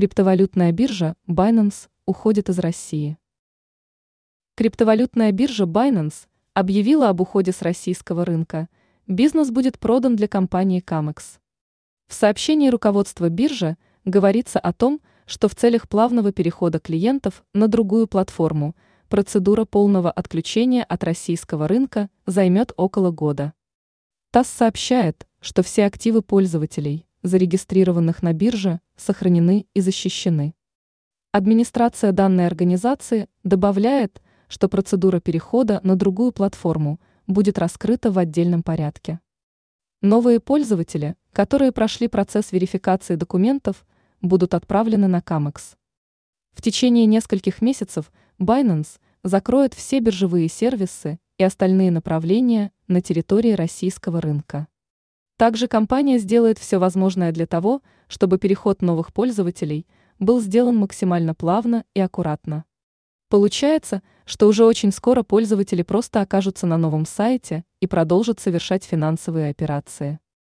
Криптовалютная биржа Binance уходит из России. Криптовалютная биржа Binance объявила об уходе с российского рынка. Бизнес будет продан для компании Camex. В сообщении руководства биржи говорится о том, что в целях плавного перехода клиентов на другую платформу процедура полного отключения от российского рынка займет около года. ТАСС сообщает, что все активы пользователей, зарегистрированных на бирже, сохранены и защищены. Администрация данной организации добавляет, что процедура перехода на другую платформу будет раскрыта в отдельном порядке. Новые пользователи, которые прошли процесс верификации документов, будут отправлены на Камекс. В течение нескольких месяцев Binance закроет все биржевые сервисы и остальные направления на территории российского рынка. Также компания сделает все возможное для того, чтобы переход новых пользователей был сделан максимально плавно и аккуратно. Получается, что уже очень скоро пользователи просто окажутся на новом сайте и продолжат совершать финансовые операции.